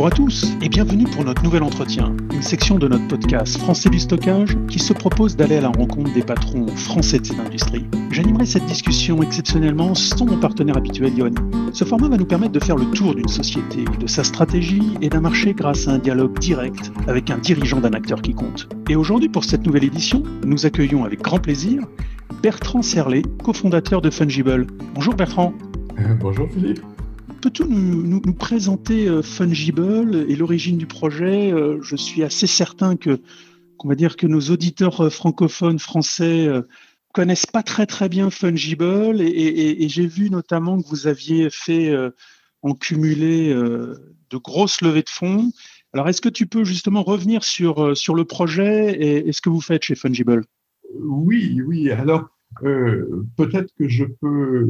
Bonjour à tous et bienvenue pour notre nouvel entretien, une section de notre podcast Français du stockage qui se propose d'aller à la rencontre des patrons français de cette industrie. J'animerai cette discussion exceptionnellement sans mon partenaire habituel Yoni. Ce format va nous permettre de faire le tour d'une société, de sa stratégie et d'un marché grâce à un dialogue direct avec un dirigeant d'un acteur qui compte. Et aujourd'hui pour cette nouvelle édition, nous accueillons avec grand plaisir Bertrand Serlet, cofondateur de Fungible. Bonjour Bertrand. Bonjour Philippe. Peux-tu nous, présenter euh, Fungible et l'origine du projet euh, Je suis assez certain que, qu'on va dire que nos auditeurs euh, francophones français connaissent pas très très bien Fungible et, j'ai vu notamment que vous aviez fait en cumulé de grosses levées de fonds. Alors, est-ce que tu peux justement revenir sur, sur le projet et, et ce que vous faites chez Fungible? Oui, oui. Alors, euh, peut-être que je peux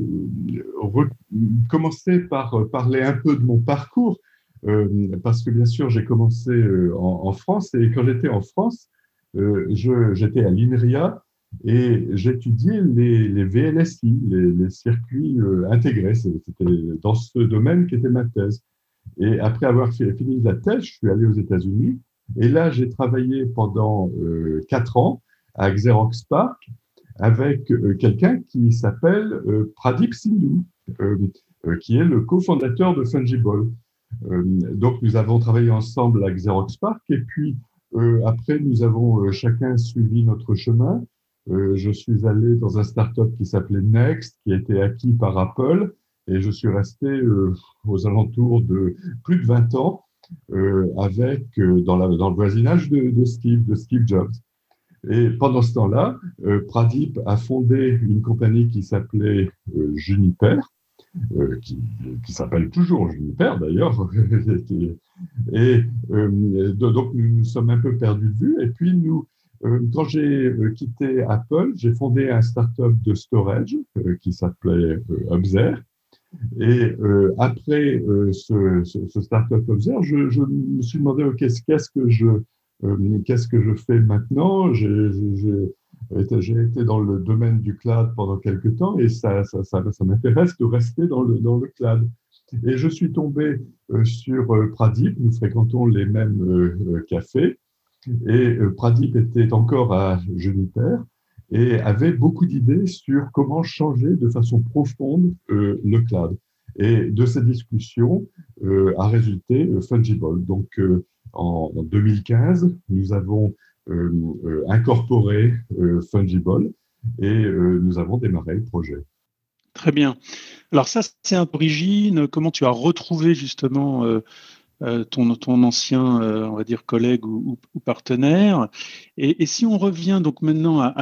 commencer par parler un peu de mon parcours, euh, parce que bien sûr, j'ai commencé euh, en, France et quand j'étais en France, j'étais à l'INRIA et j'étudiais les, les, VLSI, les, circuits intégrés. C'était dans ce domaine qui était ma thèse. Et après avoir fini la thèse, je suis allé aux États-Unis et là, j'ai travaillé pendant quatre ans à Xerox PARC avec euh, quelqu'un qui s'appelle euh, Pradip Sindhu, euh, qui est le cofondateur de Fungible. donc, nous avons travaillé ensemble à Xerox Park et puis après, nous avons chacun suivi notre chemin. je suis allé dans un startup qui s'appelait Next, qui a été acquis par Apple, et je suis resté aux alentours de plus de 20 ans avec dans, le voisinage de Steve Jobs. Et pendant ce temps-là, euh, Pradip a fondé une compagnie qui s'appelait euh, Juniper, euh, qui, s'appelle toujours Juniper d'ailleurs. et donc nous nous sommes un peu perdus de vue. Et puis nous, quand j'ai quitté Apple, j'ai fondé un startup de storage qui s'appelait Obser. Et après ce, ce, ce, startup Obser, je, me suis demandé qu'est-ce que je qu'est-ce que je fais maintenant? J'ai été dans le domaine du cloud pendant quelques temps et ça, ça, m'intéresse de rester dans le, dans le cloud. Et je suis tombé euh, sur euh, Pradip, nous fréquentons les mêmes cafés, et Pradip était encore à Juniper et avait beaucoup d'idées sur comment changer de façon profonde le cloud. Et de cette discussion a résulté Fungible. Donc, en, 2015, nous avons euh, euh, incorporé euh, Fungible et nous avons démarré le projet. Très bien. Alors ça, c'est un origine. Comment tu as retrouvé justement ton, ton, ancien, on va dire, collègue ou, partenaire et, si on revient donc maintenant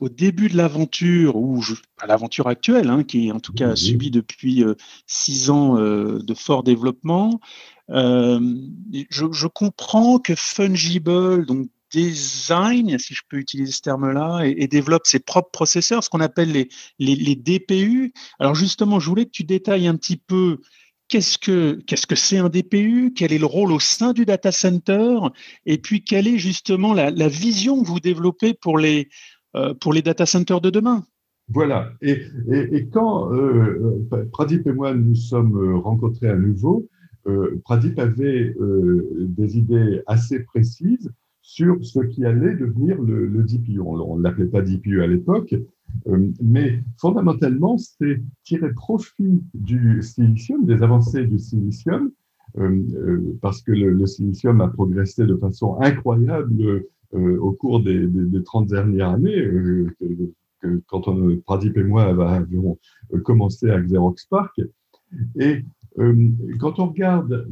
au début de l'aventure, ou à l'aventure actuelle, hein, qui en tout cas a subi depuis six ans de fort développement, euh, je, comprends que Fungible, donc design, si je peux utiliser ce terme-là, et, développe ses propres processeurs, ce qu'on appelle les, les, DPU. Alors justement, je voulais que tu détailles un petit peu qu'est-ce que qu'est-ce que c'est un DPU, quel est le rôle au sein du data center, et puis quelle est justement la, vision que vous développez pour les euh, pour les data centers de demain? Voilà. Et, quand euh, Pradip et moi nous sommes rencontrés à nouveau, euh, Pradip avait euh, des idées assez précises sur ce qui allait devenir le, DPU. On ne l'appelait pas DPU à l'époque, euh, mais fondamentalement, c'est tirer profit du silicium, des avancées du silicium, parce que le, silicium a progressé de façon incroyable au cours des, des, 30 dernières années. quand on, Pradip et moi avions commencé à Xerox Park. Et euh, quand on regarde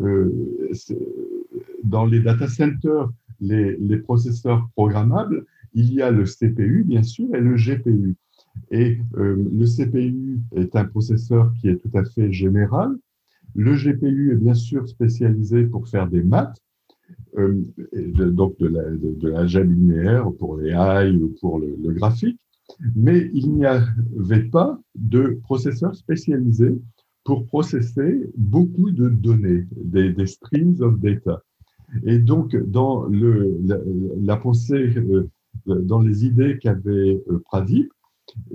euh, dans les data centers les, processeurs programmables, il y a le CPU, bien sûr, et le GPU. Et euh, le CPU est un processeur qui est tout à fait général. Le GPU est bien sûr spécialisé pour faire des maths, euh, donc de la, de, la linéaire pour les AI ou pour le, le graphique, mais il n'y avait pas de processeur spécialisé pour processer beaucoup de données, des, streams of data. Et donc, dans le, la, pensée, euh, dans les idées qu'avait euh, Pradip,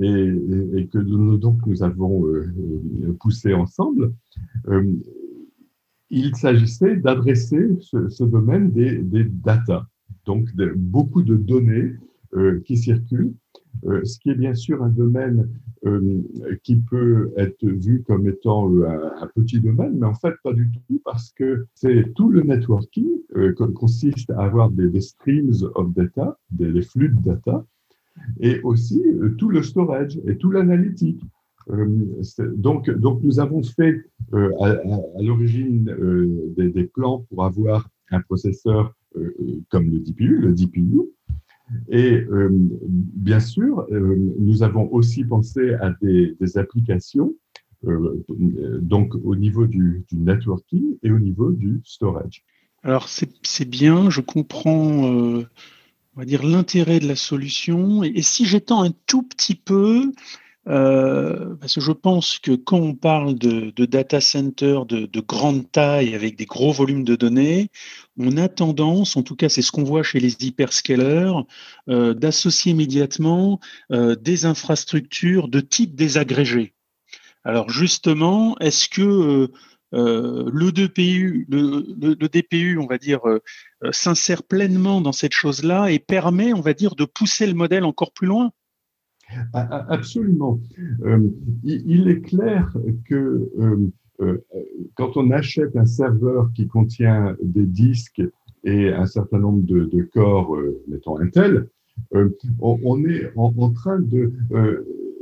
et, que nous, avons euh, poussé ensemble, il s'agissait d'adresser ce, domaine des, data, donc beaucoup de données qui circulent euh, ce qui est bien sûr un domaine euh, qui peut être vu comme étant euh, un, petit domaine, mais en fait pas du tout, parce que c'est tout le networking qui consiste à avoir des, streams of data, des, flux de data, et aussi tout le storage et tout l'analytique. donc, donc, nous avons fait à, l'origine des, des, plans pour avoir un processeur comme le DPU, le DPU, et euh, bien sûr, euh, nous avons aussi pensé à des, applications, euh, donc au niveau du, networking et au niveau du storage. Alors c'est bien, je comprends, on va dire, l'intérêt de la solution. Et, et si j'étends un tout petit peu, euh, parce que je pense que quand on parle de, data center de, grande taille avec des gros volumes de données, on a tendance, en tout cas c'est ce qu'on voit chez les hyperscalers, euh, d'associer immédiatement euh, des infrastructures de type désagrégé. Alors justement, est-ce que le, DPU, le, DPU, on va dire, s'insère pleinement dans cette chose-là et permet, on va dire, de pousser le modèle encore plus loin? Absolument. Euh, il est clair que euh, euh, quand on achète un serveur qui contient des disques et un certain nombre de, corps, mettons Intel, on, est en, train de,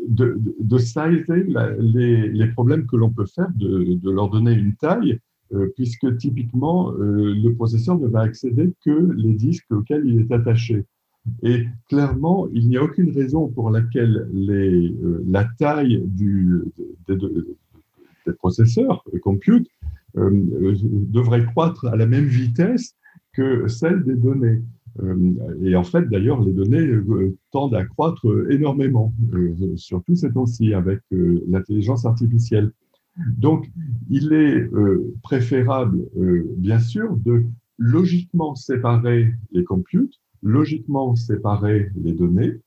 de, de sizer les, les, problèmes que l'on peut faire, de, leur donner une taille, puisque typiquement, le processeur ne va accéder que les disques auxquels il est attaché. Et clairement, il n'y a aucune raison pour laquelle euh, la taille des, processeurs, des compute, euh, devrait croître à la même vitesse que celle des données. Euh, et en fait, d'ailleurs, les données tendent à croître énormément, surtout ces temps-ci avec l'intelligence artificielle. Donc, il est préférable, bien sûr, de logiquement séparer les computes logiquement séparer les données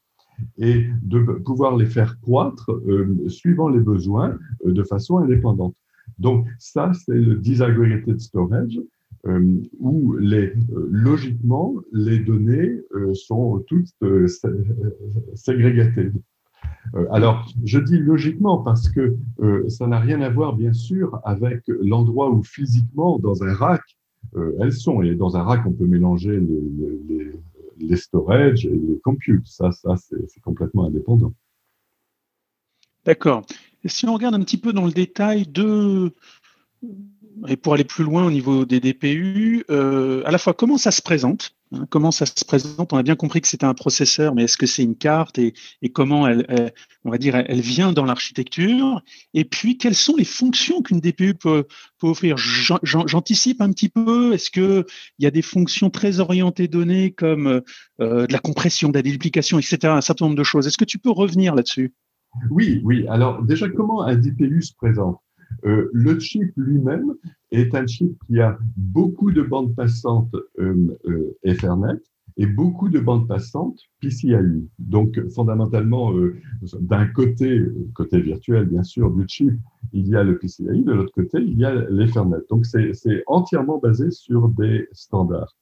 et de pouvoir les faire croître euh, suivant les besoins euh, de façon indépendante. Donc ça, c'est le disaggregated storage, euh, où les, logiquement, les données sont toutes ségrégatées. alors, je dis logiquement parce que ça n'a rien à voir, bien sûr, avec l'endroit où physiquement, dans un rack, elles sont. Et dans un rack, on peut mélanger les storage et les computes. Ça, ça c'est complètement indépendant. D'accord. Si on regarde un petit peu dans le détail de, et pour aller plus loin au niveau des DPU, euh, à la fois comment ça se présente, comment ça se présente? On a bien compris que c'était un processeur, mais est-ce que c'est une carte et, comment elle, on va dire, elle vient dans l'architecture? Et puis quelles sont les fonctions qu'une DPU peut, offrir? J'anticipe un petit peu. Est-ce que il y a des fonctions très orientées données comme euh, de la compression, de la déduplication, etc. Un certain nombre de choses. Est-ce que tu peux revenir là-dessus? Oui, oui. Alors déjà, comment un DPU se présente? Euh, le chip lui-même est un chip qui a beaucoup de bandes passantes euh, euh, Ethernet et beaucoup de bandes passantes PCIe. Donc, fondamentalement, d'un côté, côté virtuel, bien sûr, du chip, il y a le PCIe, de l'autre côté, il y a l'Ethernet. Donc, c'est entièrement basé sur des standards.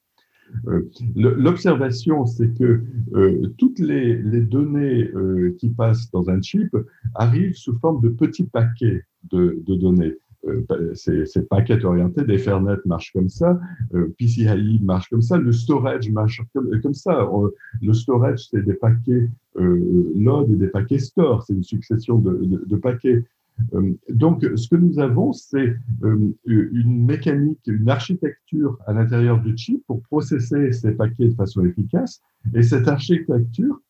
L'observation, c'est que toutes les, données qui passent dans un chip arrivent sous forme de petits paquets de, données. Euh, ces, paquets orientés d'Ethernet marchent comme ça, euh, PCIe marche comme ça, le storage marche comme, ça. le storage, c'est des paquets euh, load et des paquets store, c'est une succession de, paquets. donc, ce que nous avons, c'est une mécanique, une architecture à l'intérieur du chip pour processer ces paquets de façon efficace. Et cette architecture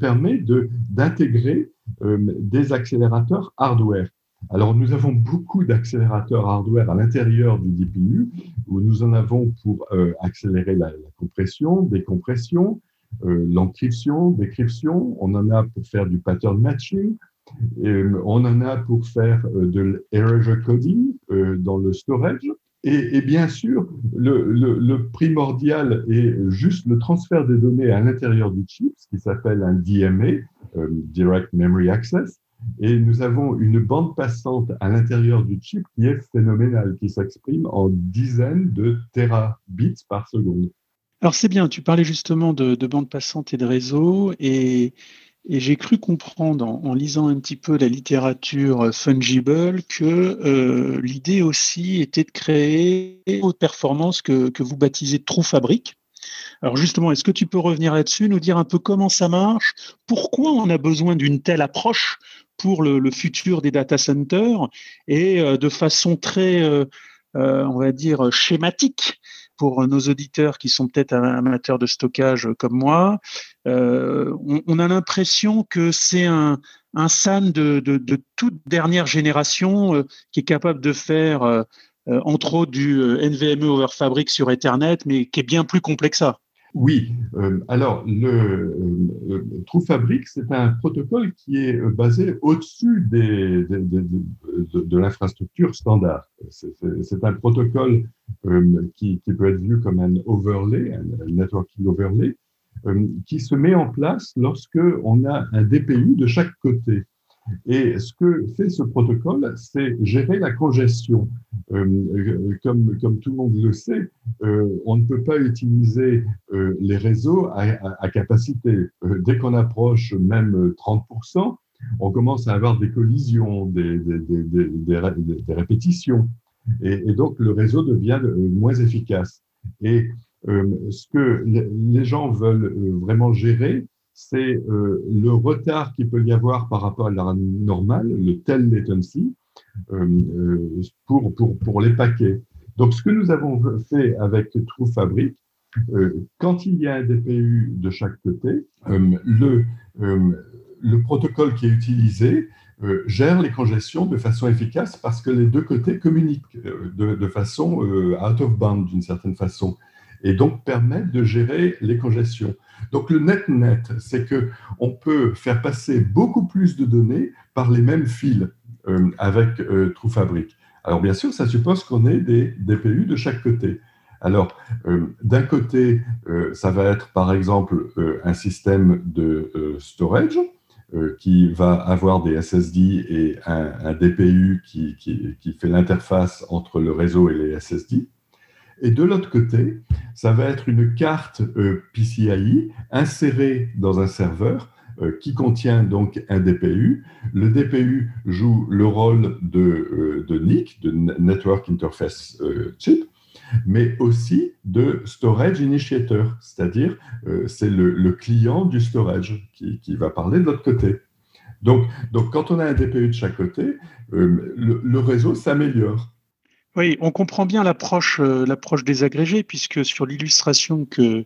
permet d'intégrer des accélérateurs hardware. Alors, nous avons beaucoup d'accélérateurs hardware à l'intérieur du DPU, où nous en avons pour euh, accélérer la, compression, décompression, euh, l'encryption, décryption. On en a pour faire du pattern matching. Euh, on en a pour faire de l'erasure coding dans le storage. Et, bien sûr, le, le, primordial est juste le transfert des données à l'intérieur du chip, ce qui s'appelle un DMA, Direct Memory Access Et nous avons une bande passante à l'intérieur du chip qui est phénoménale, qui s'exprime en dizaines de terabits par seconde. Alors c'est bien, tu parlais justement de, bande passante et de réseau, et, j'ai cru comprendre en, lisant un petit peu la littérature fungible que euh, l'idée aussi était de créer une autre performance que, que vous baptisez True Fabric. Alors justement, est-ce que tu peux revenir là-dessus, nous dire un peu comment ça marche, pourquoi on a besoin d'une telle approche pour le, futur des data centers? Et euh, de façon très, euh, euh, on va dire, schématique pour nos auditeurs qui sont peut-être amateurs de stockage comme moi, on, a l'impression que c'est un, un SAN de, toute dernière génération qui est capable de faire, entre autres, du NVMe over Fabric sur Ethernet, mais qui est bien plus complexe que ça. Oui, euh, alors le euh, True Fabric, c'est un protocole qui est euh, basé au-dessus des, de, l'infrastructure standard. C'est un protocole qui, peut être vu comme un overlay, un networking overlay, qui se met en place lorsque on a un DPU de chaque côté. Et ce que fait ce protocole, c'est gérer la congestion. Euh, comme, comme tout le monde le sait, euh, on ne peut pas utiliser euh, les réseaux à, capacité. dès qu'on approche même 30%, on commence à avoir des collisions, des, répétitions. Et, donc, le réseau devient moins efficace. Et ce que les gens veulent vraiment gérer, c'est euh, le retard qu'il peut y avoir par rapport à la normale, le tel latency, euh, euh, pour, pour, pour, les paquets. Donc, ce que nous avons fait avec True Fabric, quand il y a un DPU de chaque côté, le, le protocole qui est utilisé gère les congestions de façon efficace parce que les deux côtés communiquent de, de façon out of bound d'une certaine façon et donc permettent de gérer les congestions. Donc le net-net, c'est que on peut faire passer beaucoup plus de données par les mêmes fils euh, avec euh, TrueFabric. Alors bien sûr, ça suppose qu'on ait des DPU de chaque côté. Alors, euh, d'un côté, ça va être par exemple un système de storage qui va avoir des SSD et un, DPU qui, qui fait l'interface entre le réseau et les SSD. Et de l'autre côté, ça va être une carte euh, PCIe insérée dans un serveur euh, qui contient donc un DPU. Le DPU joue le rôle de, euh, de NIC, de Network Interface Chip, mais aussi de Storage Initiator, c'est-à-dire c'est le, client du storage qui, va parler de l'autre côté. Donc, donc, quand on a un DPU de chaque côté, le réseau s'améliore. Oui, on comprend bien l'approche euh, l'approche des agrégés, puisque sur l'illustration que,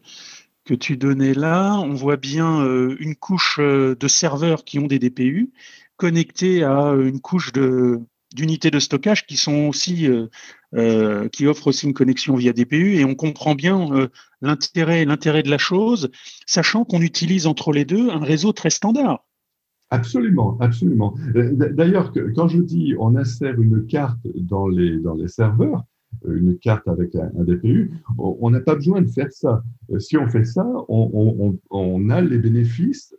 que tu donnais là, on voit bien euh, une couche euh, de serveurs qui ont des DPU connectés à une couche d'unités de stockage qui sont aussi qui offrent aussi une connexion via DPU et on comprend bien l'intérêt l'intérêt de la chose, sachant qu'on utilise entre les deux un réseau très standard. Absolument, absolument. Euh, d'ailleurs, quand je dis on insère une carte dans les, dans les serveurs, euh, une carte avec un, DPU, on n'a pas besoin de faire ça. Euh, si on fait ça, on, on, a les bénéfices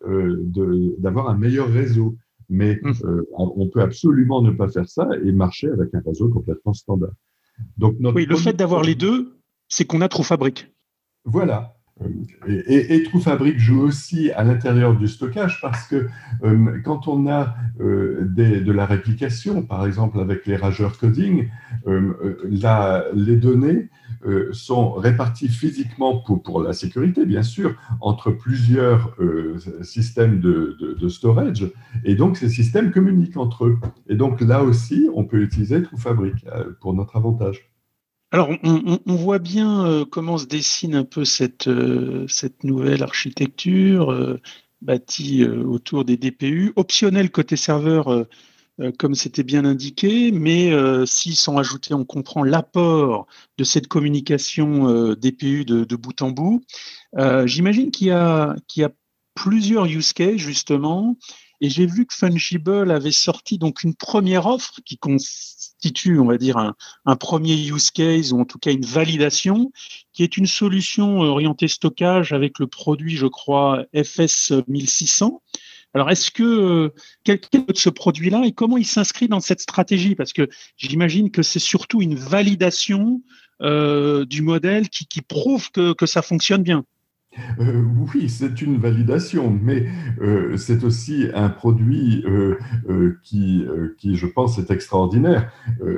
d'avoir un meilleur réseau. Mais mmh. on peut absolument ne pas faire ça et marcher avec un réseau complètement standard. Donc notre oui, le fait d'avoir les deux, c'est qu'on a trop fabrique. Voilà, et, et, TrueFabric joue aussi à l'intérieur du stockage parce que euh, quand on a euh, de la réplication, par exemple avec les rageurs coding, euh, les données sont réparties physiquement pour, la sécurité, bien sûr, entre plusieurs systèmes de, de, storage. Et donc, ces systèmes communiquent entre eux. Et donc, là aussi, on peut utiliser TrueFabric pour notre avantage. Alors, on, voit bien euh, comment se dessine un peu cette, euh, nouvelle architecture euh, bâtie autour des DPU, optionnelle côté serveur, comme c'était bien indiqué, mais si sans ajouter, on comprend l'apport de cette communication DPU de, bout en bout. J'imagine qu'il y, qu'il y, a plusieurs use cases, justement, et j'ai vu que Fungible avait sorti donc une première offre qui constitue, on va dire, un, premier use case ou en tout cas une validation, qui est une solution orientée stockage avec le produit, je crois, FS 1600. Alors, est-ce que quel, est ce produit-là et comment il s'inscrit dans cette stratégie? Parce que j'imagine que c'est surtout une validation du modèle qui, prouve que, que ça fonctionne bien. Euh, oui, c'est une validation, mais euh, c'est aussi un produit euh, qui, qui, je pense, est extraordinaire.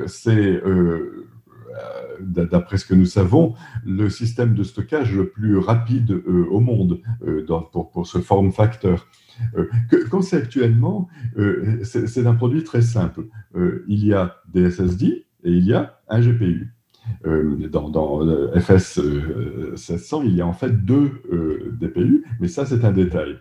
c'est, d'après ce que nous savons, le système de stockage le plus rapide au monde pour, pour, ce form factor. conceptuellement, c'est un produit très simple. il y a des SSD et il y a un GPU. Euh, dans, dans, FS 700, il y a en fait deux euh, DPU, mais ça, c'est un détail.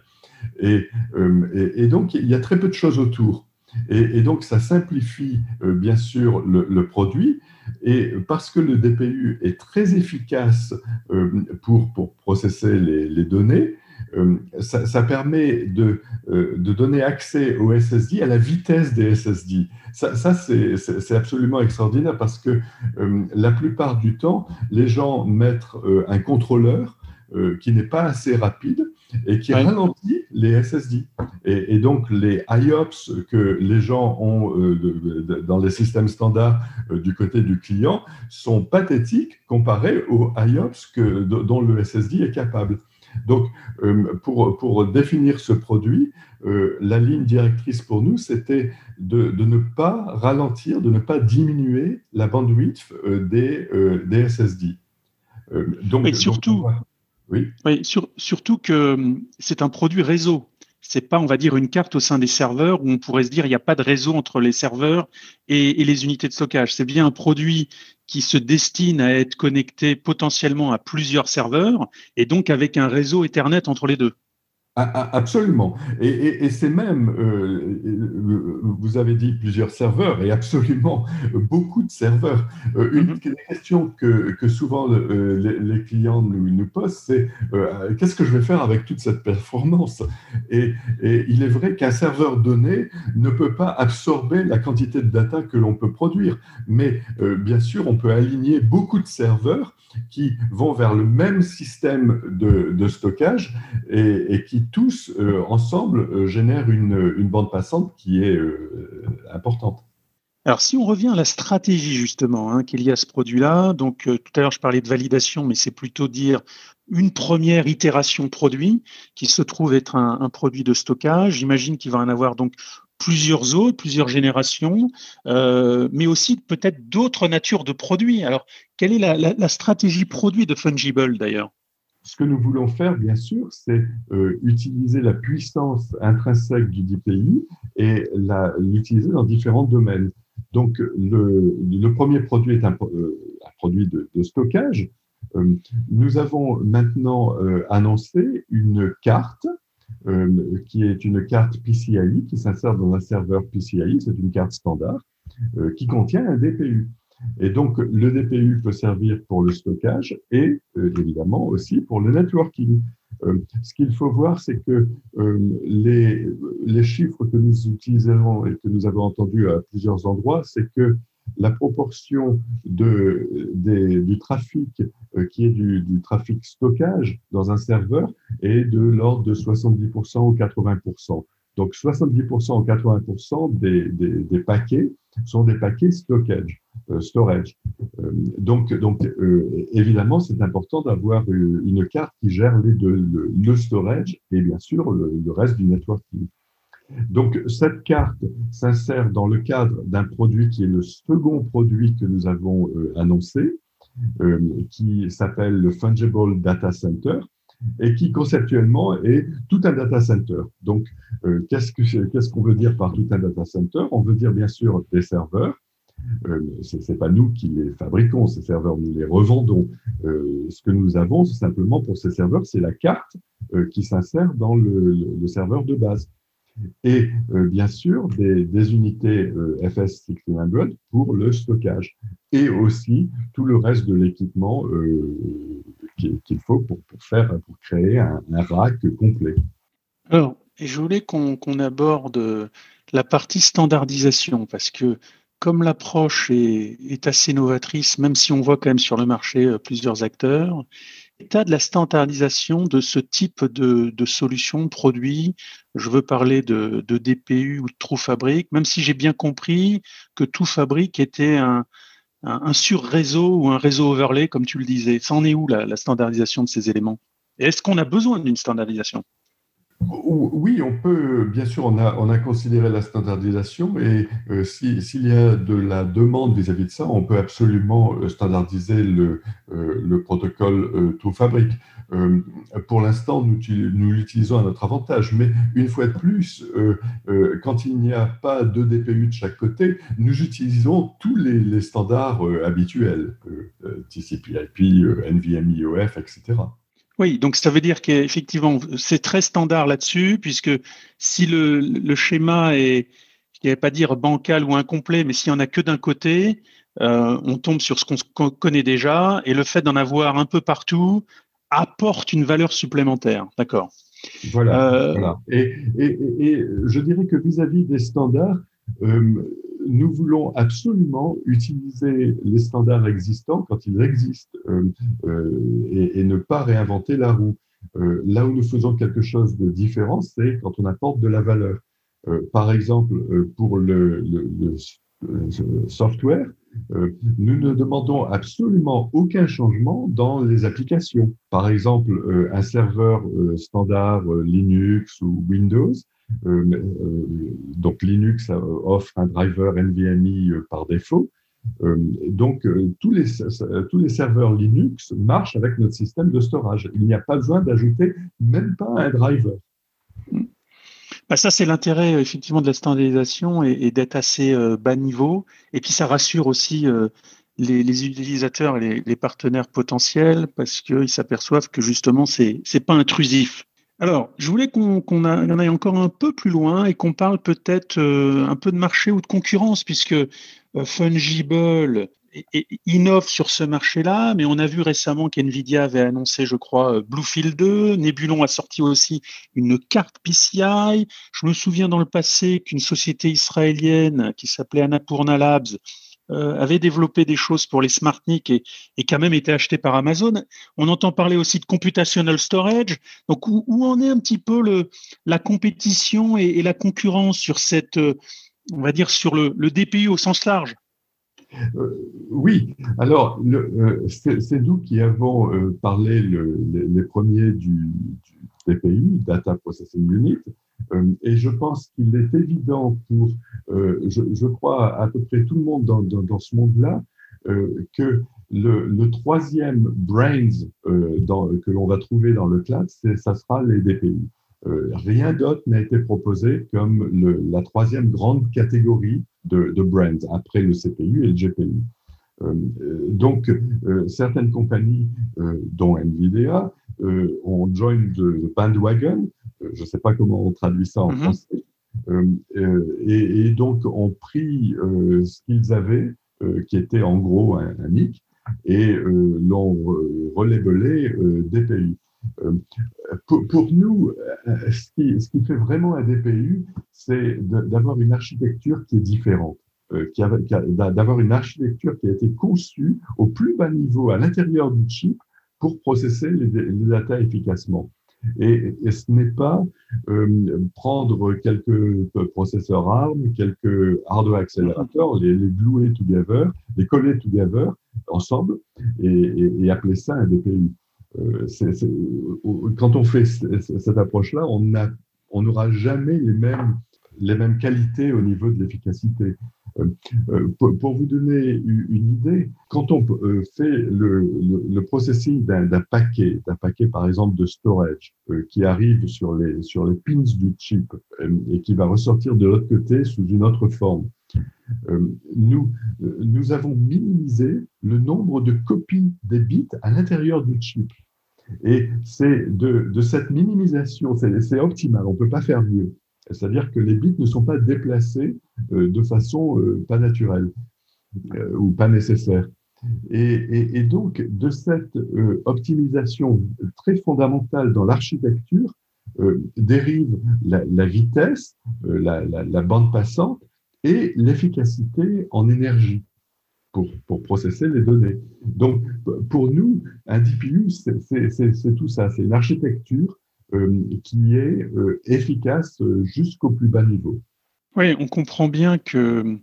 Et, euh, donc, il y a très peu de choses autour. Et, donc, ça simplifie bien sûr le, produit. Et parce que le DPU est très efficace pour, pour processer les données, euh, ça, permet de, euh, de, donner accès au SSD à la vitesse des SSD. Ça, ça c'est absolument extraordinaire parce que euh, la plupart du temps, les gens mettent un contrôleur qui n'est pas assez rapide et qui ralentit les SSD. Et, donc, les IOPS que les gens ont dans les systèmes standards du côté du client sont pathétiques comparés aux IOPS que, dont le SSD est capable. Donc, euh, pour, pour, définir ce produit, euh, la ligne directrice pour nous, c'était de, de, ne pas ralentir, de ne pas diminuer la bandwidth euh, des, des SSD. donc, Et surtout, oui. oui surtout que c'est un produit réseau c'est pas, on va dire, une carte au sein des serveurs où on pourrait se dire il n'y a pas de réseau entre les serveurs et, et les unités de stockage. C'est bien un produit qui se destine à être connecté potentiellement à plusieurs serveurs et donc avec un réseau Ethernet entre les deux. Absolument. Et, c'est même, euh, euh, vous avez dit plusieurs serveurs, et absolument beaucoup de serveurs. Euh, une mm-hmm. des questions que, souvent les, clients nous, posent, c'est qu'est-ce que je vais faire avec toute cette performance? Et, il est vrai qu'un serveur donné ne peut pas absorber la quantité de data que l'on peut produire. Mais bien sûr, on peut aligner beaucoup de serveurs qui vont vers le même système de, stockage et, qui tous euh, ensemble euh, génèrent une, bande passante qui est euh, importante. Alors, si on revient à la stratégie justement hein, qu'il y a à ce produit-là, donc tout à l'heure je parlais de validation, mais c'est plutôt dire une première itération produit qui se trouve être un, produit de stockage. J'imagine qu'il va en avoir donc plusieurs autres, plusieurs générations, mais aussi peut-être d'autres natures de produits. Alors, quelle est la, stratégie produit de Fungible d'ailleurs? Ce que nous voulons faire, bien sûr, c'est euh, utiliser la puissance intrinsèque du DPI et l'utiliser dans différents domaines. Donc, le, premier produit est un, euh, produit de, stockage. nous avons maintenant annoncé une carte euh, qui est une carte PCI qui s'insère dans un serveur PCI, c'est une carte standard, euh, qui contient un DPU. Et donc, le DPU peut servir pour le stockage et euh, évidemment aussi pour le networking. ce qu'il faut voir, c'est que les, les, chiffres que nous utilisons et que nous avons entendus à plusieurs endroits, c'est que la proportion de, du trafic euh, qui est du, trafic stockage dans un serveur est de l'ordre de 70% ou 80%. Donc 70% ou 80% des, des, paquets sont des paquets stockage. Euh, storage. Euh, donc, donc évidemment, c'est important d'avoir une carte qui gère les deux, le, storage et bien sûr le, le reste du networking. Donc, cette carte s'insère dans le cadre d'un produit qui est le second produit que nous avons euh, annoncé, euh, qui s'appelle le Fungible Data Center et qui conceptuellement est tout un data center. Donc, euh, qu'est-ce qu'on veut dire par tout un data center? On veut dire bien sûr des serveurs. ce n'est pas nous qui les fabriquons, ces serveurs, nous les revendons. ce que nous avons, c'est simplement pour ces serveurs, c'est la carte qui s'insère dans le serveur de base et euh, bien sûr des, unités euh, FS 1600 pour le stockage et aussi tout le reste de l'équipement euh, qu'il faut pour, faire pour créer un, rack complet. Alors, je voulais qu'on aborde la partie standardisation parce que comme l'approche est, assez novatrice, même si on voit quand même sur le marché plusieurs acteurs, l'état de la standardisation de ce type de, de solution, produit Je veux parler de, de DPU ou de True Fabric, même si j'ai bien compris que True Fabric était un, un, sur-réseau ou un réseau overlay, comme tu le disais. Ça en est où la, la standardisation de ces éléments? Est-ce qu'on a besoin d'une standardisation? Oui, on peut, bien sûr, on a, on a considéré la standardisation et euh, s'il y a de la demande vis-à-vis de ça, on peut absolument euh, standardiser le, euh, le protocole tout fabrique. pour l'instant, nous, l'utilisons à notre avantage, mais une fois de plus, quand il n'y a pas de DPU de chaque côté, nous utilisons tous les, standards habituels, TCP/IP, NVMe, etc. Oui, donc ça veut dire qu'effectivement, c'est très standard là-dessus, puisque si le, le schéma est, je ne vais pas dire bancal ou incomplet, mais s'il n'y en a que d'un côté, euh, on tombe sur ce qu'on connaît déjà, et le fait d'en avoir un peu partout apporte une valeur supplémentaire. D'accord? Voilà. Euh, voilà. Et, et, et, je dirais que vis-à-vis des standards, euh, nous voulons absolument utiliser les standards existants quand ils existent euh, euh, et, ne pas réinventer la roue. Euh, là où nous faisons quelque chose de différent, c'est quand on apporte de la valeur. par exemple, pour le, le software, nous ne demandons absolument aucun changement dans les applications. Par exemple, un serveur standard Linux ou Windows euh, euh, donc Linux offre un driver NVMe euh, par défaut. donc tous les, tous les serveurs Linux marchent avec notre système de storage. Il n'y a pas besoin d'ajouter même pas un driver. Bah ça, c'est l'intérêt effectivement de la standardisation et, d'être assez bas niveau. Et puis, ça rassure aussi les, utilisateurs et les, partenaires potentiels parce qu'ils s'aperçoivent que justement, c'est n'est pas intrusif. Alors, je voulais qu'on en aille encore un peu plus loin et qu'on parle peut-être euh, un peu de marché ou de concurrence, puisque euh, Fungible innove sur ce marché-là, mais on a vu récemment qu'NVIDIA avait annoncé, je crois, euh, Bluefield 2. Nebulon a sorti aussi une carte PCI. Je me souviens dans le passé qu'une société israélienne qui s'appelait Annapurna Labs euh, avait développé des choses pour les SmartNIC et, et qui même été acheté par Amazon. On entend parler aussi de computational storage. Donc, où, en est un petit peu la compétition et, et, la concurrence sur cette, on va dire, sur le, le DPU au sens large? Euh, oui, alors euh, c'est nous qui avons euh, parlé le, les, premiers du, du, DPU, Data Processing Unit, et je pense qu'il est évident pour, je, crois, à peu près tout le monde dans, dans, ce monde-là, que le, troisième brains que l'on va trouver dans le cloud, ça sera les DPI. rien d'autre n'a été proposé comme la troisième grande catégorie de, de brains, après le CPU et le GPU. Euh, donc, euh, certaines compagnies, dont NVIDIA, ont joined the bandwagon je ne sais pas comment on traduit ça en mm-hmm. français, euh, euh, et, et, donc ont pris euh, ce qu'ils avaient, qui était en gros un, un NIC, et l'ont relabelé DPI. Pour, pour, nous, ce qui, ce qui, fait vraiment un DPU, c'est d'avoir une architecture qui est différente, d'avoir une architecture qui a été conçue au plus bas niveau à l'intérieur du chip pour processer les, les data efficacement. Et, et ce n'est pas euh, prendre quelques processeurs ARM, quelques hardware accélérateurs, les, les gluer together, les coller together ensemble et, et, et appeler ça un DPU. Euh, quand on fait cette approche-là, on n'aura jamais les mêmes, qualités au niveau de l'efficacité. Euh, euh, pour, vous donner une idée, quand on fait le, le, processing d'un paquet, d'un paquet par exemple de storage qui arrive sur les, pins du chip et qui va ressortir de l'autre côté sous une autre forme, nous avons minimisé le nombre de copies des bits à l'intérieur du chip. Et c'est de, cette minimisation, c'est optimal, on ne peut pas faire mieux. C'est-à-dire que les bits ne sont pas déplacés euh, de façon euh, pas naturelle euh, ou pas nécessaire. Et, donc, de cette optimisation très fondamentale dans l'architecture, dérive la, vitesse, la, bande passante et l'efficacité en énergie. Pour, pour processer les données. Donc, pour nous, un DPU, c'est tout ça. C'est une architecture qui est efficace jusqu'au plus bas niveau. Oui, on comprend bien que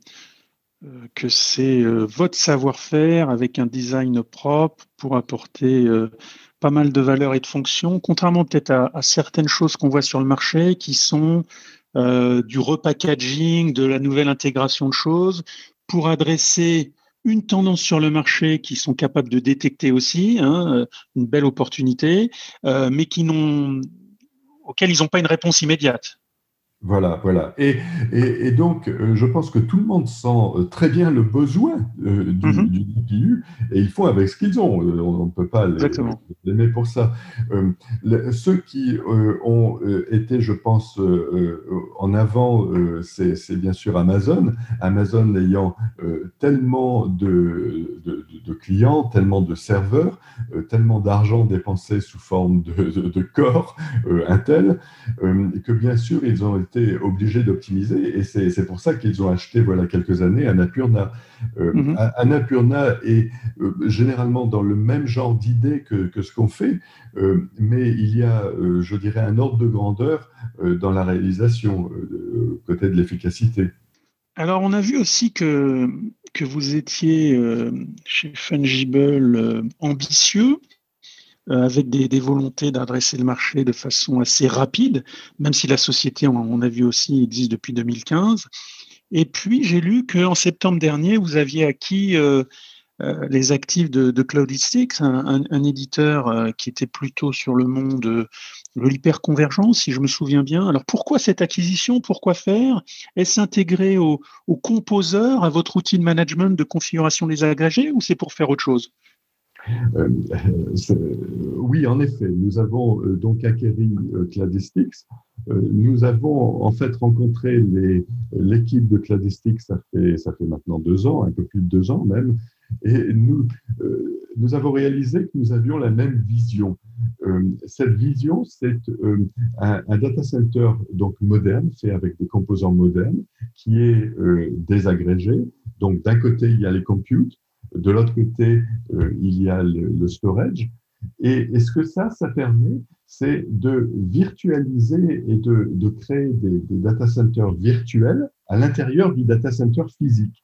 euh, que c'est euh, votre savoir-faire avec un design propre pour apporter euh, pas mal de valeur et de fonctions, contrairement peut-être à, certaines choses qu'on voit sur le marché qui sont du repackaging, de la nouvelle intégration de choses pour adresser une tendance sur le marché qui sont capables de détecter aussi, hein, une belle opportunité, mais qui n'ont auxquelles ils n'ont pas une réponse immédiate. Voilà, voilà. Et, et, et, donc, euh, je pense que tout le monde sent euh, très bien le besoin euh, du, mm du, DPU et ils font avec ce qu'ils ont. On ne peut pas les, mettre pour ça. ceux qui ont été, je pense, en avant, c'est bien sûr Amazon. Amazon ayant tellement de, de, de, clients, tellement de serveurs, tellement d'argent dépensé sous forme de, corps Intel, que bien sûr, ils ont été obligés d'optimiser et c'est pour ça qu'ils ont acheté voilà quelques années Annapurna. Euh, mhm. Annapurna est euh, généralement dans le même genre d'idée que, que, ce qu'on fait, euh, mais il y a, euh, je dirais, un ordre de grandeur dans la réalisation côté de l'efficacité. Alors, on a vu aussi que, que vous étiez chez Fungible ambitieux avec des, volontés d'adresser le marché de façon assez rapide, même si la société, on, a vu aussi, existe depuis 2015. Et puis, j'ai lu qu'en septembre dernier, vous aviez acquis euh, euh, les actifs de, Cloudistics, un, éditeur qui était plutôt sur le monde de l'hyperconvergence, si je me souviens bien. Alors, pourquoi cette acquisition? Pourquoi faire? Est-ce intégré au, au composeur, à votre outil de management de configuration des agrégés, ou c'est pour faire autre chose? euh, oui, en effet, nous avons euh, donc acquéri euh, Cladistics. Nous avons en fait rencontré l'équipe de Cladistics, ça fait, maintenant deux ans, un peu plus de deux ans même, et nous, nous avons réalisé que nous avions la même vision. cette vision, c'est un, un, data center donc moderne, fait avec des composants modernes, qui est désagrégé. Donc d'un côté, il y a les computes, de l'autre côté, euh, il y a le, storage. Et, ce que ça, ça permet, c'est de virtualiser et de, créer des, data centers virtuels à l'intérieur du data center physique.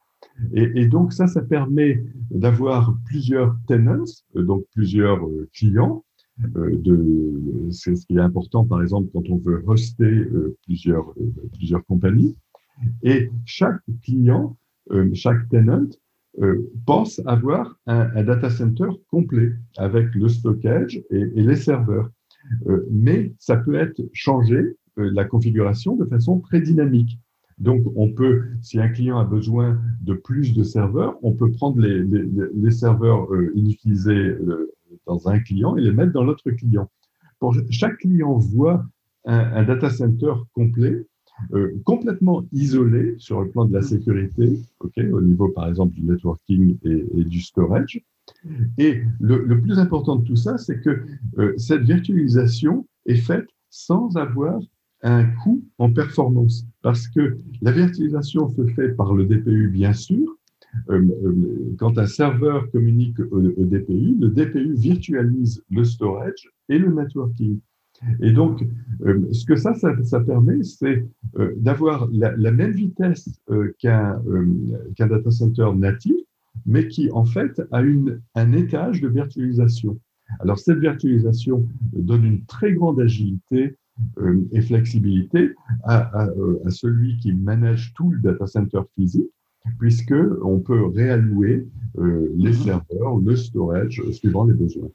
Et, donc ça, ça permet d'avoir plusieurs tenants, euh, donc plusieurs euh, clients. c'est ce qui est important, par exemple, quand on veut hoster plusieurs, plusieurs compagnies. Et chaque client, chaque tenant euh, pense avoir un, data center complet avec le stockage et, les serveurs. Euh, mais ça peut être changé, euh, la configuration, de façon très dynamique. Donc, on peut, si un client a besoin de plus de serveurs, on peut prendre les, serveurs inutilisés dans un client et les mettre dans l'autre client. Pour chaque client voit un data center complet euh, complètement isolé sur le plan de la sécurité, au niveau par exemple du networking et, du storage. Et le, plus important de tout ça, c'est que euh, cette virtualisation est faite sans avoir un coût en performance, parce que la virtualisation se fait par le DPU, bien sûr. Euh, quand un serveur communique au DPU, le DPU virtualise le storage et le networking. Et donc, euh, ce que ça, ça, permet, c'est euh, d'avoir la, même vitesse euh, qu'un data center natif, mais qui, en fait, a une, un étage de virtualisation. Alors, cette virtualisation donne une très grande agilité et flexibilité à, à, à, celui qui manage tout le data center physique, puisque on peut réallouer les mm-hmm. serveurs, le storage, suivant les besoins.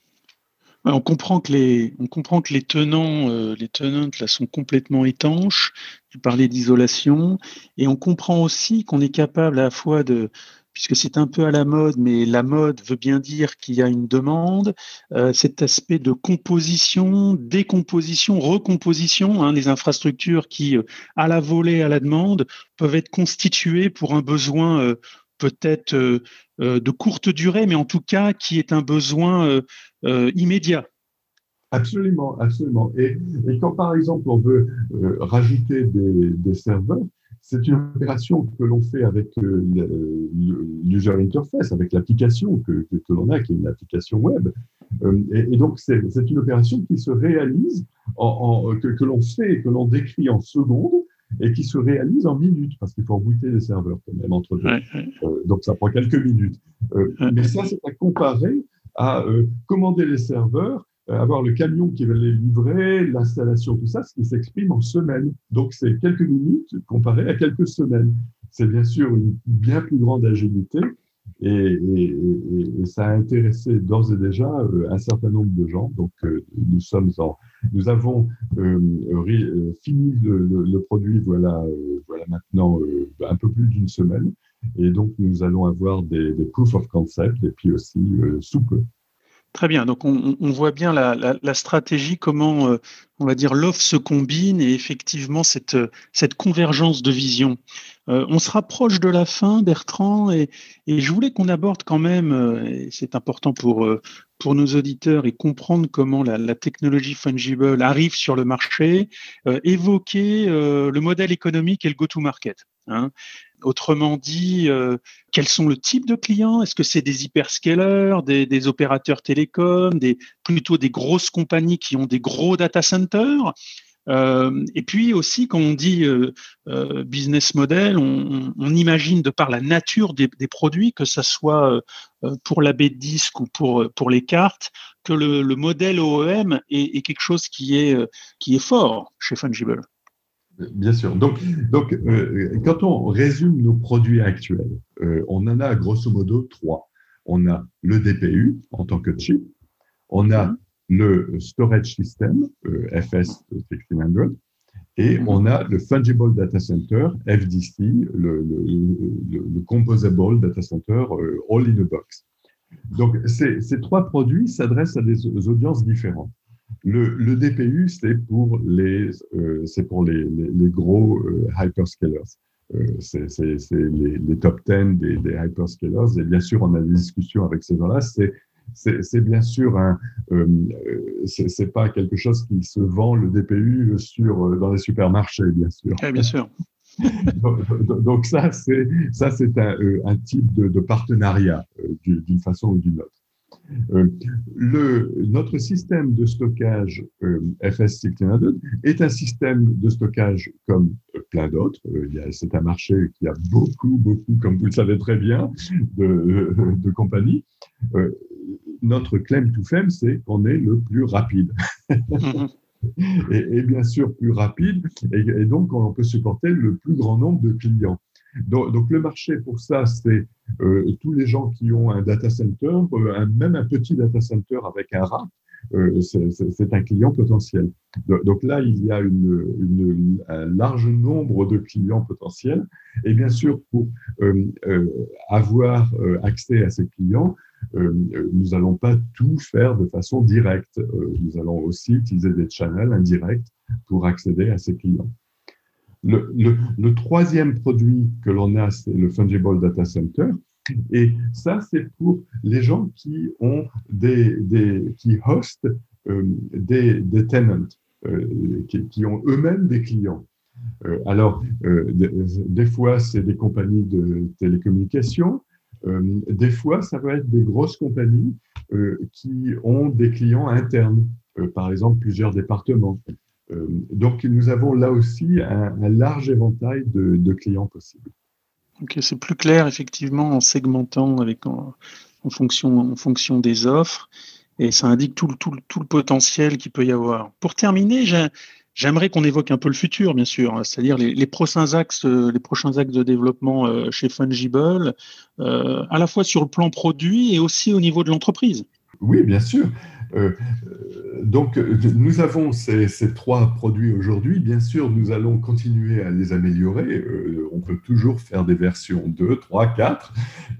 On comprend que les, on les tenants, euh, les tenantes là sont complètement étanches. Tu parlais d'isolation, et on comprend aussi qu'on est capable à la fois de, puisque c'est un peu à la mode, mais la mode veut bien dire qu'il y a une demande, euh, cet aspect de composition, décomposition, recomposition, hein, des infrastructures qui, euh, à la volée, à la demande, peuvent être constituées pour un besoin peut-être de courte durée, mais en tout cas qui est un besoin euh, immédiat. Absolument, absolument. Et, quand par exemple on veut euh, rajouter des, serveurs, c'est une opération que l'on fait avec l'user interface, avec l'application que, l'on a, qui est une application web. Et, donc, c'est une opération qui se réalise, que, que l'on fait que l'on décrit en secondes, et qui se réalise en minutes, parce qu'il faut rebooter les serveurs quand même entre deux. Euh, donc ça prend quelques minutes. Euh, mais ça, c'est à comparer à euh, commander les serveurs, avoir le camion qui va les livrer, l'installation, tout ça, ce qui s'exprime en semaines. Donc c'est quelques minutes comparé à quelques semaines. C'est bien sûr une bien plus grande agilité, et, ça a intéressé d'ores et déjà euh, un certain nombre de gens. Donc, euh, nous sommes en, nous avons euh, fini le, produit, voilà, voilà maintenant un peu plus d'une semaine. Et donc, nous allons avoir des, des proof of concept et puis aussi sous peu. Très bien. Donc, on, voit bien la, stratégie, comment, euh, on va dire, l'offre se combine et effectivement cette, cette convergence de vision. Euh, on se rapproche de la fin, Bertrand, et, je voulais qu'on aborde quand même, euh, et c'est important pour, pour nos auditeurs et comprendre comment la, technologie fungible arrive sur le marché, évoquer le modèle économique et le go-to-market. Hein. Autrement dit, euh, quels sont le type de clients? Est-ce que c'est des hyperscalers, des, opérateurs télécoms, des, plutôt des grosses compagnies qui ont des gros data centers? Euh, et puis aussi, quand on dit euh, business model, on, imagine de par la nature des, produits, que ce soit pour la baie de disque ou pour, pour les cartes, que le, modèle OEM est, est, quelque chose qui est, qui est fort chez Fungible. Bien sûr. Donc, donc euh, quand on résume nos produits actuels, euh, on en a grosso modo trois. On a le DPU en tant que chip, on a mhm. le storage system, euh, FS 1600, et mhm. on a le Fungible Data Center, FDC, le, le, Composable Data Center All in a Box. Donc, ces, ces trois produits s'adressent à des audiences différentes. Le, DPU, c'est pour les, euh, c'est pour les, les, gros euh, hyperscalers. Euh, c'est les, les, top 10 des, des, hyperscalers. Et bien sûr, on a des discussions avec ces gens-là. C'est bien sûr un, euh, c'est pas quelque chose qui se vend le DPU sur dans les supermarchés, bien sûr. bien sûr. donc, ça, c'est ça, c'est un, un, type de, de partenariat d'une façon ou d'une autre. Euh, le, notre système de stockage euh, FS 1600 est un système de stockage comme plein d'autres. Euh, c'est un marché qui a beaucoup, beaucoup, comme vous le savez très bien, de, de compagnies. notre claim to fame, c'est qu'on est le plus rapide. et, bien sûr plus rapide, et, donc on peut supporter le plus grand nombre de clients. Donc, le marché pour ça, c'est euh, tous les gens qui ont un data center, euh, même un petit data center avec un rack, euh, c'est un client potentiel. Donc là, il y a un large nombre de clients potentiels. Et bien sûr, pour avoir accès à ces clients, nous n'allons pas tout faire de façon directe. nous allons aussi utiliser des channels indirects pour accéder à ces clients. Le, troisième produit que l'on a, c'est le Fungible Data Center. Et ça, c'est pour les gens qui ont des, des qui hostent euh, des, des, tenants, euh, qui, ont eux-mêmes des clients. Euh, alors, des, fois, c'est des compagnies de télécommunications. des fois, ça va être des grosses compagnies qui ont des clients internes, par exemple plusieurs départements. Euh, donc, nous avons là aussi un, large éventail de, clients possibles. Ok, c'est plus clair effectivement en segmentant avec en, fonction, en fonction des offres et ça indique tout, tout, tout le potentiel qu'il peut y avoir. Pour terminer, j'aimerais qu'on évoque un peu le futur, bien sûr, hein, c'est-à-dire les, prochains axes, les prochains axes de développement euh, chez Fungible, euh, à la fois sur le plan produit et aussi au niveau de l'entreprise. Oui, bien sûr. Euh, donc, nous avons ces, trois produits aujourd'hui. Bien sûr, nous allons continuer à les améliorer. Euh, on peut toujours faire des versions 2, 3, 4.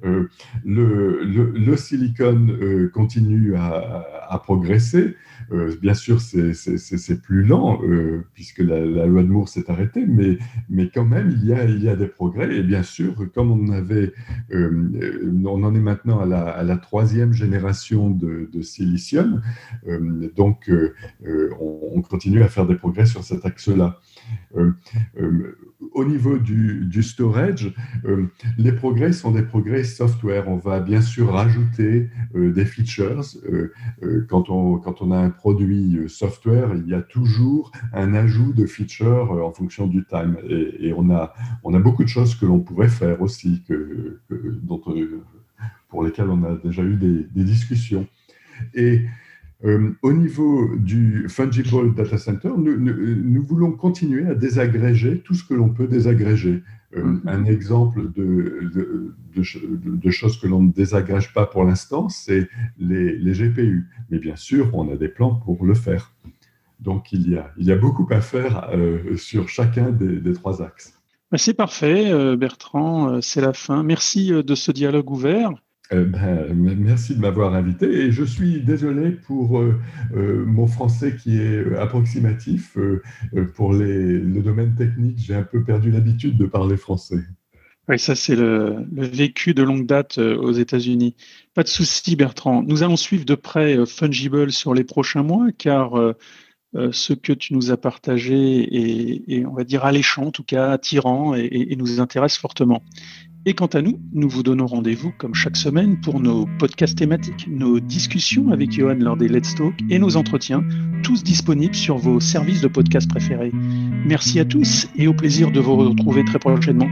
le, le, silicone continue à progresser. Euh, bien sûr, c'est plus lent euh, puisque la, loi de Moore s'est arrêtée, mais, mais quand même, il y, a, il y a des progrès. Et bien sûr, comme on, avait, euh, on en est maintenant à la, à la troisième génération de, de silicium, donc on, continue à faire des progrès sur cet axe-là. Au niveau du, storage, les progrès sont des progrès software. On va bien sûr rajouter des features. quand, on, quand on a un produit software, il y a toujours un ajout de features en fonction du time. Et, on, a, on a beaucoup de choses que l'on pourrait faire aussi, que, pour lesquelles on a déjà eu des, discussions. Euh, au niveau du Fungible Data Center, nous, voulons continuer à désagréger tout ce que l'on peut désagréger. Euh, mm-hmm. Un exemple de, de, choses que l'on ne désagrège pas pour l'instant, c'est les, GPU. Mais bien sûr, on a des plans pour le faire. Donc, il y a, il y a beaucoup à faire euh, sur chacun des, des trois axes. Ben, c'est parfait, Bertrand, c'est la fin. Merci de ce dialogue ouvert. Euh, ben, merci de m'avoir invité et je suis désolé pour euh, euh, mon français qui est approximatif. pour le domaine technique, j'ai un peu perdu l'habitude de parler français. Oui, ça c'est le, vécu de longue date aux États-Unis. Pas de souci, Bertrand. Nous allons suivre de près Fungible sur les prochains mois, car ce que tu nous as partagé est, on va dire, alléchant, en tout cas attirant, et nous intéresse fortement. Et quant à nous, nous vous donnons rendez-vous comme chaque semaine pour nos podcasts thématiques, nos discussions avec Johan lors des Let's Talk et nos entretiens, tous disponibles sur vos services de podcast préférés. Merci à tous et au plaisir de vous retrouver très prochainement.